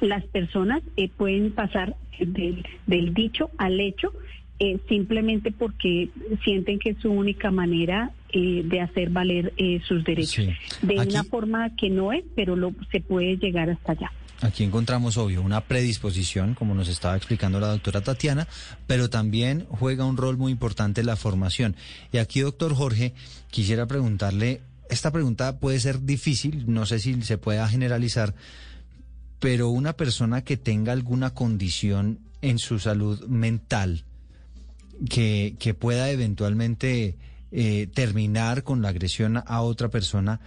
las personas eh, pueden pasar del, del dicho al hecho eh, simplemente porque sienten que es su única manera eh, de hacer valer eh, sus derechos. De una forma que no es, pero lo, se puede llegar hasta allá. Aquí encontramos, obvio, una predisposición, como nos estaba explicando la doctora Tatiana, pero también juega un rol muy importante la formación. Y aquí, doctor Jorge, quisiera preguntarle, esta pregunta puede ser difícil, no sé si se pueda generalizar, pero una persona que tenga alguna condición en su salud mental, que, pueda eventualmente eh, terminar con la agresión a otra persona,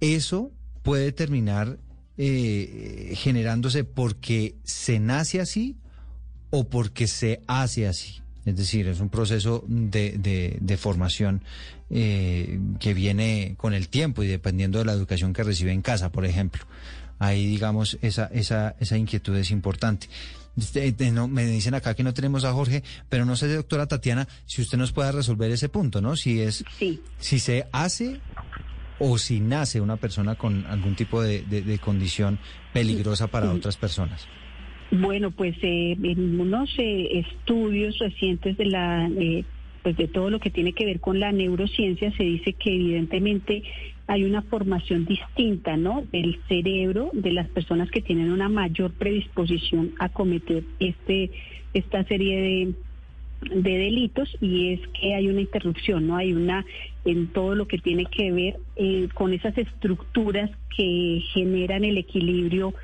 eso puede terminar eh, generándose porque se nace así o porque se hace así. Es decir, es un proceso de, de, de formación eh, que viene con el tiempo y dependiendo de la educación que recibe en casa, por ejemplo. Ahí, digamos, esa, esa, esa inquietud es importante. Este, no, me dicen acá que no tenemos a Jorge, pero no sé, doctora Tatiana, si usted nos puede resolver ese punto, ¿no? Si es, si se hace o si nace una persona con algún tipo de, condición peligrosa para otras personas. Bueno, pues eh, en unos eh, estudios recientes de la eh, pues de todo lo que tiene que ver con la neurociencia se dice que evidentemente hay una formación distinta, ¿no? Del cerebro de las personas que tienen una mayor predisposición a cometer este esta serie de de delitos y es que hay una interrupción, ¿no? Hay una en todo lo que tiene que ver eh, con esas estructuras que generan el equilibrio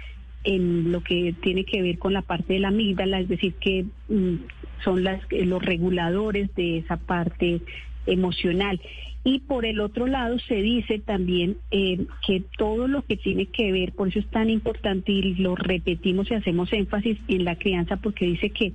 en lo que tiene que ver con la parte de la amígdala, es decir, que mm, son las, los reguladores de esa parte emocional. Y por el otro lado se dice también eh, que todo lo que tiene que ver, por eso es tan importante y lo repetimos y hacemos énfasis en la crianza, porque dice que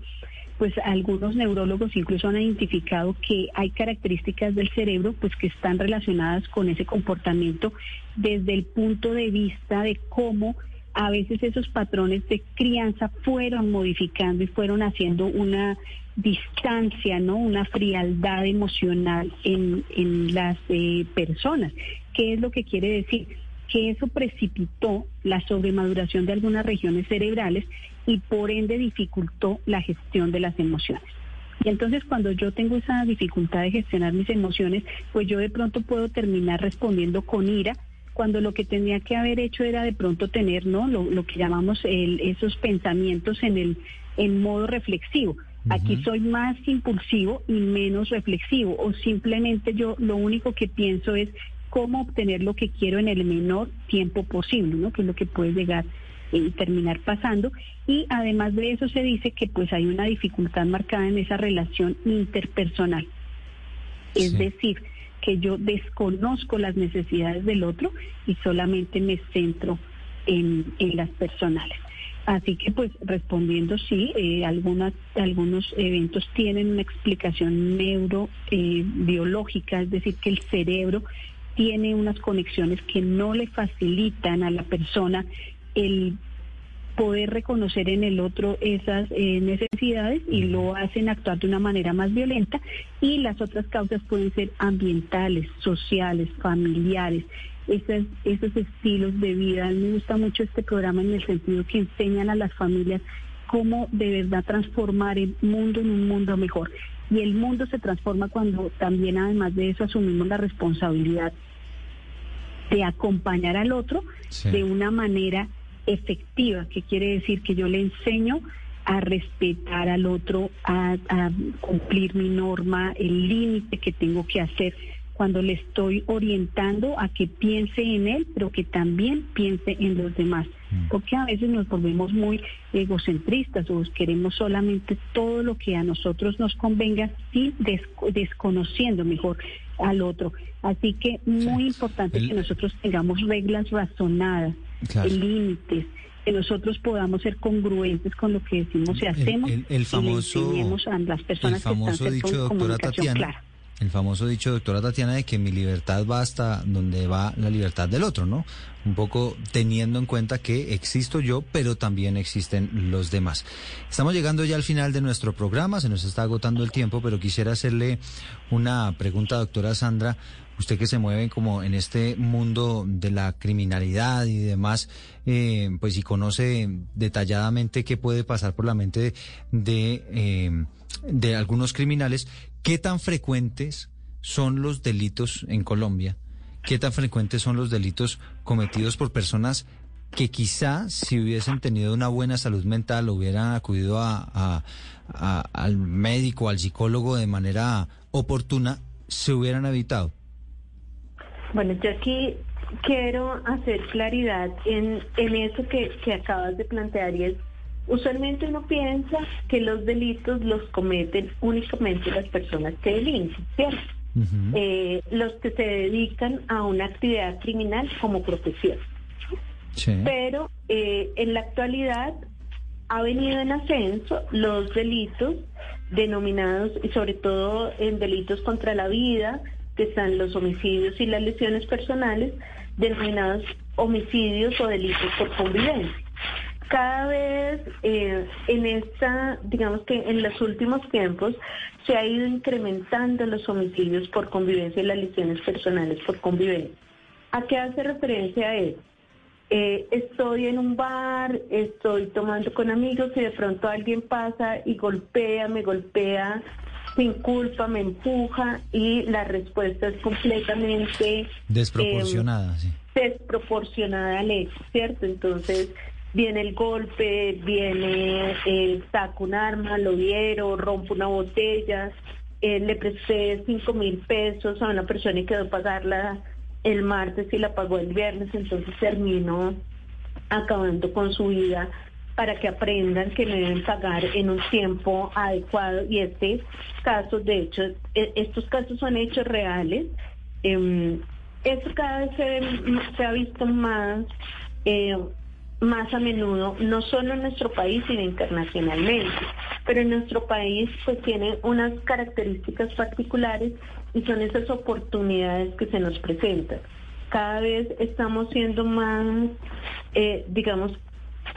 pues algunos neurólogos incluso han identificado que hay características del cerebro pues que están relacionadas con ese comportamiento desde el punto de vista de cómo a veces esos patrones de crianza fueron modificando y fueron haciendo una distancia, ¿no? Una frialdad emocional en, en las eh, personas. ¿Qué es lo que quiere decir? Que eso precipitó la sobremaduración de algunas regiones cerebrales y por ende dificultó la gestión de las emociones. Y entonces cuando yo tengo esa dificultad de gestionar mis emociones, pues yo de pronto puedo terminar respondiendo con ira, cuando lo que tenía que haber hecho era de pronto tener no lo, lo que llamamos el, esos pensamientos en el en modo reflexivo. Aquí soy más impulsivo y menos reflexivo o simplemente yo lo único que pienso es cómo obtener lo que quiero en el menor tiempo posible no que es lo que puede llegar y terminar pasando. Y además de eso se dice que pues hay una dificultad marcada en esa relación interpersonal. Es decir que yo desconozco las necesidades del otro y solamente me centro en, las personales. Así que pues respondiendo sí, eh, algunas, algunos eventos tienen una explicación neurobiológica, eh, es decir, que el cerebro tiene unas conexiones que no le facilitan a la persona el poder reconocer en el otro esas eh, necesidades y lo hacen actuar de una manera más violenta y las otras causas pueden ser ambientales, sociales, familiares, esos, esos estilos de vida. A mí me gusta mucho este programa en el sentido que enseñan a las familias cómo de verdad transformar el mundo en un mundo mejor. Y el mundo se transforma cuando también además de eso asumimos la responsabilidad de acompañar al otro de una manera efectiva, que quiere decir que yo le enseño a respetar al otro, a, cumplir mi norma, el límite que tengo que hacer cuando le estoy orientando a que piense en él, pero que también piense en los demás. porque a veces nos volvemos muy egocentristas o queremos solamente todo lo que a nosotros nos convenga y desconociendo mejor al otro. Así que muy importante que nosotros tengamos reglas razonadas, límites, que nosotros podamos ser congruentes con lo que decimos y hacemos el, famoso, y a las personas el famoso que dicho, doctora Tatiana, el famoso dicho, doctora Tatiana, de que mi libertad va hasta donde va la libertad del otro, ¿no? Un poco teniendo en cuenta que existo yo, pero también existen los demás. Estamos llegando ya al final de nuestro programa, se nos está agotando el tiempo, pero quisiera hacerle una pregunta, doctora Sandra. Usted que se mueve como en este mundo de la criminalidad y demás, eh, pues y conoce detalladamente qué puede pasar por la mente de, eh, de algunos criminales, ¿Qué tan frecuentes son los delitos en Colombia? ¿Qué tan frecuentes son los delitos cometidos por personas que quizá si hubiesen tenido una buena salud mental hubieran acudido a, al médico, al psicólogo de manera oportuna, se hubieran evitado? Bueno, yo aquí quiero hacer claridad en, en eso que, que acabas de plantear y es Usualmente uno piensa que los delitos los cometen únicamente las personas que delinquen, ¿cierto? Eh, los que se dedican a una actividad criminal como profesión. Pero eh, en la actualidad ha venido en ascenso los delitos denominados, y sobre todo en delitos contra la vida, que están los homicidios y las lesiones personales, denominados homicidios o delitos por convivencia cada vez eh, en esta, digamos que en los últimos tiempos se ha ido incrementando los homicidios por convivencia y las lesiones personales por convivencia. ¿A qué hace referencia eso? Eh, estoy en un bar, estoy tomando con amigos y de pronto alguien pasa y golpea, me golpea sin culpa, me empuja y la respuesta es completamente desproporcionada, sí. desproporcionada al hecho, ¿cierto? Entonces viene el golpe, viene, eh, saca un arma, lo hiero, rompe una botella, eh, le presté cinco mil pesos a una persona y quedó pagarla el martes y la pagó el viernes, entonces terminó acabando con su vida para que aprendan que me deben pagar en un tiempo adecuado y este caso, de hecho, e, estos casos son hechos reales. Eh, esto cada vez se, se ha visto más eh, más a menudo, no solo en nuestro país, sino internacionalmente. Pero en nuestro país pues tiene unas características particulares y son esas oportunidades que se nos presentan. Cada vez estamos siendo más, eh, digamos,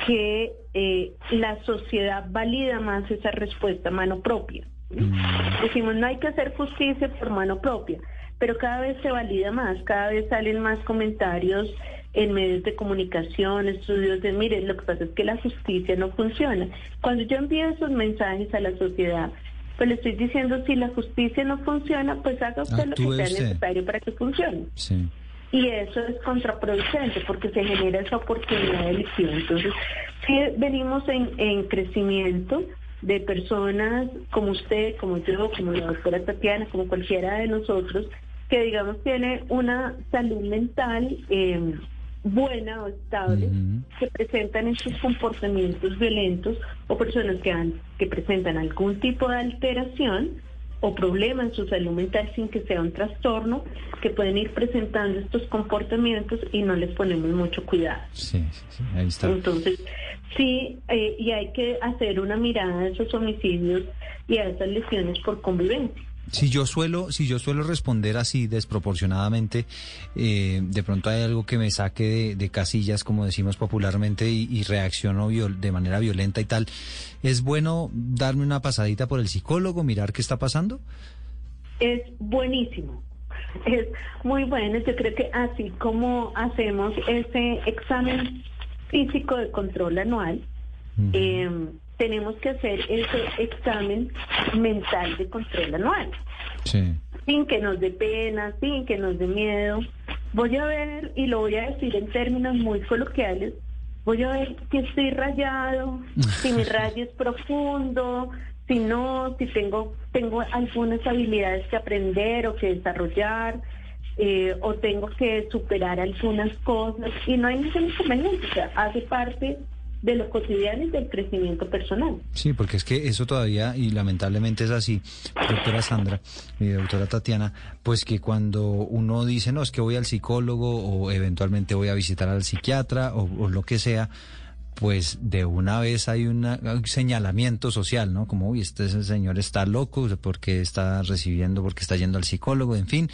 que eh, la sociedad valida más esa respuesta a mano propia. Mm. Decimos, no hay que hacer justicia por mano propia, pero cada vez se valida más, cada vez salen más comentarios en medios de comunicación, estudios de, mire, lo que pasa es que la justicia no funciona. Cuando yo envío esos mensajes a la sociedad, pues le estoy diciendo, si la justicia no funciona, pues haga usted lo que sea necesario para que funcione. Y eso es contraproducente porque se genera esa oportunidad de elección. Entonces, si venimos en, en crecimiento de personas como usted, como yo, como la doctora Tatiana, como cualquiera de nosotros, que digamos tiene una salud mental eh, buena o estable que presentan estos comportamientos violentos o personas que, han, que presentan algún tipo de alteración o problema en su salud mental sin que sea un trastorno, que pueden ir presentando estos comportamientos y no les ponemos mucho cuidado. Sí, sí, sí, ahí está. Entonces, sí, eh, y hay que hacer una mirada a esos homicidios y a esas lesiones por convivencia. Si yo suelo, si yo suelo responder así desproporcionadamente, eh, de pronto hay algo que me saque de, casillas, como decimos popularmente, y, reacciono de manera violenta y tal. ¿Es bueno darme una pasadita por el psicólogo, mirar qué está pasando? Es buenísimo. Es muy bueno. Yo creo que así como hacemos ese examen físico de control anual, tenemos que hacer ese examen mental de control anual. Sin que nos dé pena, sin que nos dé miedo. Voy a ver, y lo voy a decir en términos muy coloquiales, voy a ver si estoy rayado, si mi rayo es profundo, si no, si tengo, tengo algunas habilidades que aprender o que desarrollar. eh, o tengo que superar algunas cosas y no hay ningún inconveniente, o sea, hace parte de lo cotidiano y del crecimiento personal. Sí, porque es que eso todavía, y lamentablemente es así, doctora Sandra y doctora Tatiana, pues que cuando uno dice, no, es que voy al psicólogo o eventualmente voy a visitar al psiquiatra o, o lo que sea, pues de una vez hay una- un señalamiento social, ¿no? Como, uy, este señor está loco porque está recibiendo, porque está yendo al psicólogo, en fin.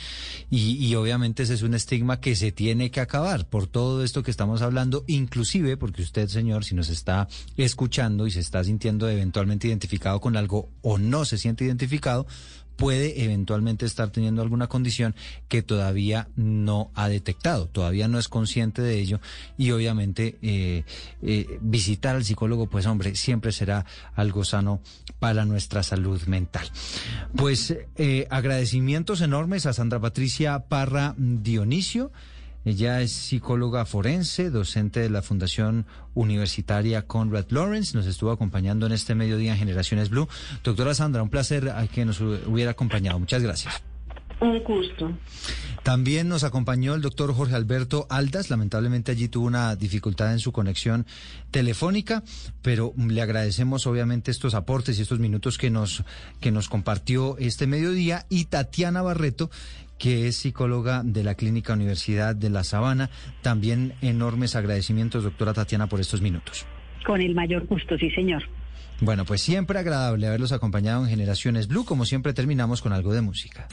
Y, y obviamente ese es un estigma que se tiene que acabar por todo esto que estamos hablando, inclusive porque usted, señor, si nos está escuchando y se está sintiendo eventualmente identificado con algo o no se siente identificado, puede eventualmente estar teniendo alguna condición que todavía no ha detectado, todavía no es consciente de ello y obviamente eh, eh, visitar al psicólogo, pues hombre, siempre será algo sano para nuestra salud mental. Pues eh, agradecimientos enormes a Sandra Patricia Parra Dionisio. Ella es psicóloga forense, docente de la Fundación Universitaria Conrad Lawrence. Nos estuvo acompañando en este mediodía en Generaciones Blue. Doctora Sandra, un placer a que nos hubiera acompañado. Muchas gracias. Un gusto. También nos acompañó el doctor Jorge Alberto Aldas. Lamentablemente allí tuvo una dificultad en su conexión telefónica, pero le agradecemos obviamente estos aportes y estos minutos que nos, que nos compartió este mediodía. Y Tatiana Barreto, que es psicóloga de la Clínica Universidad de La Sabana. También enormes agradecimientos, doctora Tatiana, por estos minutos. Con el mayor gusto, sí, señor. Bueno, pues siempre agradable haberlos acompañado en Generaciones Blue. Como siempre terminamos con algo de música.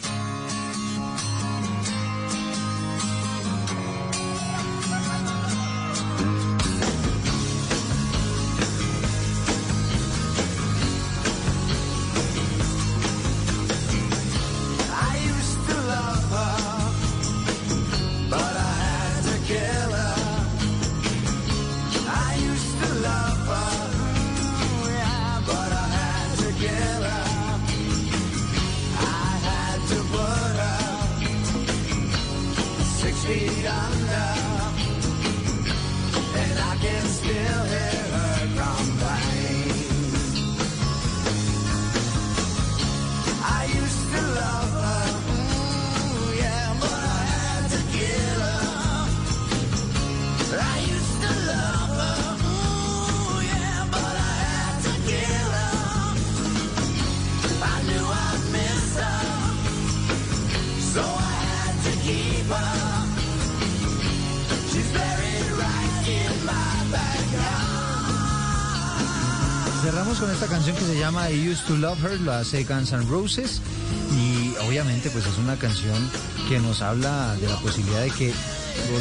I Used to Love Her, lo hace Guns N' Roses y obviamente pues es una canción que nos habla de la posibilidad de que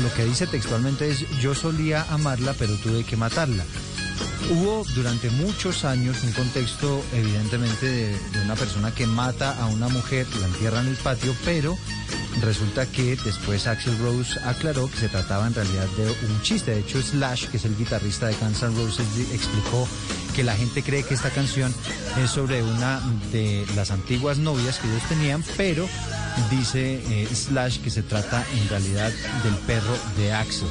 lo que dice textualmente es yo solía amarla pero tuve que matarla. Hubo durante muchos años un contexto evidentemente de, de una persona que mata a una mujer, la entierra en el patio, pero resulta que después Axel Rose aclaró que se trataba en realidad de un chiste. De hecho, Slash, que es el guitarrista de Guns N' Roses, explicó que la gente cree que esta canción es sobre una de las antiguas novias que ellos tenían, pero dice eh, Slash que se trata en realidad del perro de Axel.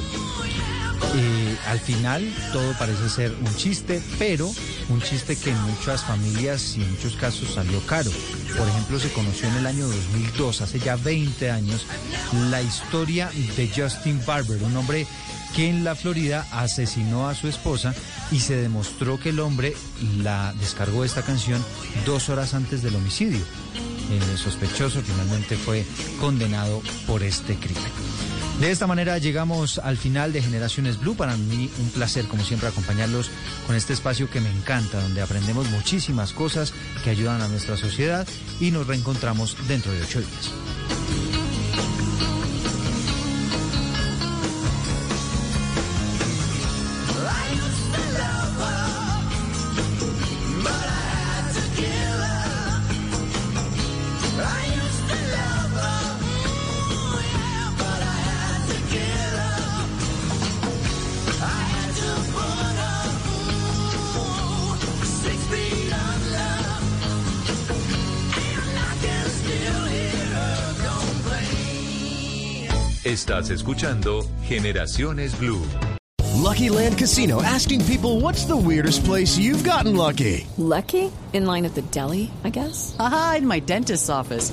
Eh, al final todo parece ser un chiste, pero un chiste que en muchas familias y en muchos casos salió caro. Por ejemplo, se conoció en el año 2002, hace ya 20 años, la historia de Justin Barber, un hombre que en la Florida asesinó a su esposa y se demostró que el hombre la descargó esta canción dos horas antes del homicidio. El sospechoso finalmente fue condenado por este crimen. De esta manera llegamos al final de Generaciones Blue. Para mí un placer, como siempre, acompañarlos con este espacio que me encanta, donde aprendemos muchísimas cosas que ayudan a nuestra sociedad y nos reencontramos dentro de ocho días. Estás escuchando Generaciones Blue. Lucky Land Casino asking people what's the weirdest place you've gotten lucky? Lucky? In line at the deli, I guess? Aha, in my dentist's office.